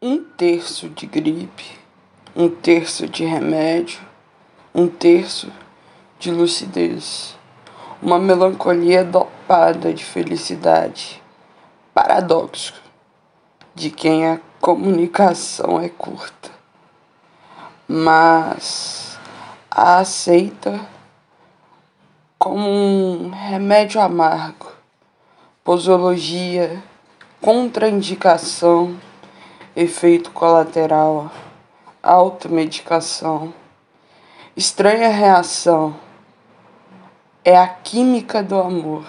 um terço de gripe, um terço de remédio, um terço de lucidez, uma melancolia dopada de felicidade, paradoxo de quem a comunicação é curta, mas a aceita como um remédio amargo, posologia, contraindicação efeito colateral, automedicação, estranha reação. É a química do amor.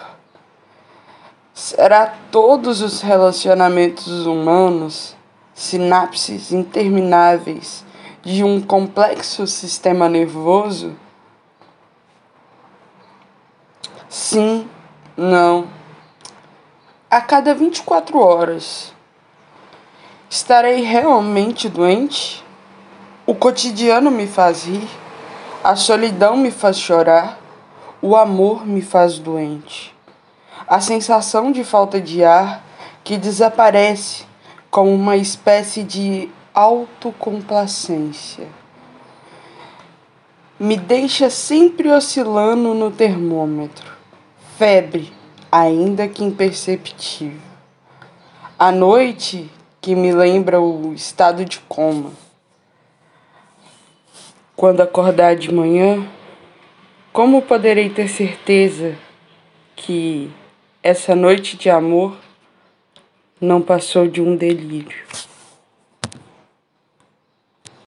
Será todos os relacionamentos humanos sinapses intermináveis de um complexo sistema nervoso? Sim, não. A cada 24 horas Estarei realmente doente? O cotidiano me faz rir, a solidão me faz chorar, o amor me faz doente. A sensação de falta de ar que desaparece como uma espécie de autocomplacência. Me deixa sempre oscilando no termômetro. Febre, ainda que imperceptível. À noite, que me lembra o estado de coma. Quando acordar de manhã, como poderei ter certeza que essa noite de amor não passou de um delírio?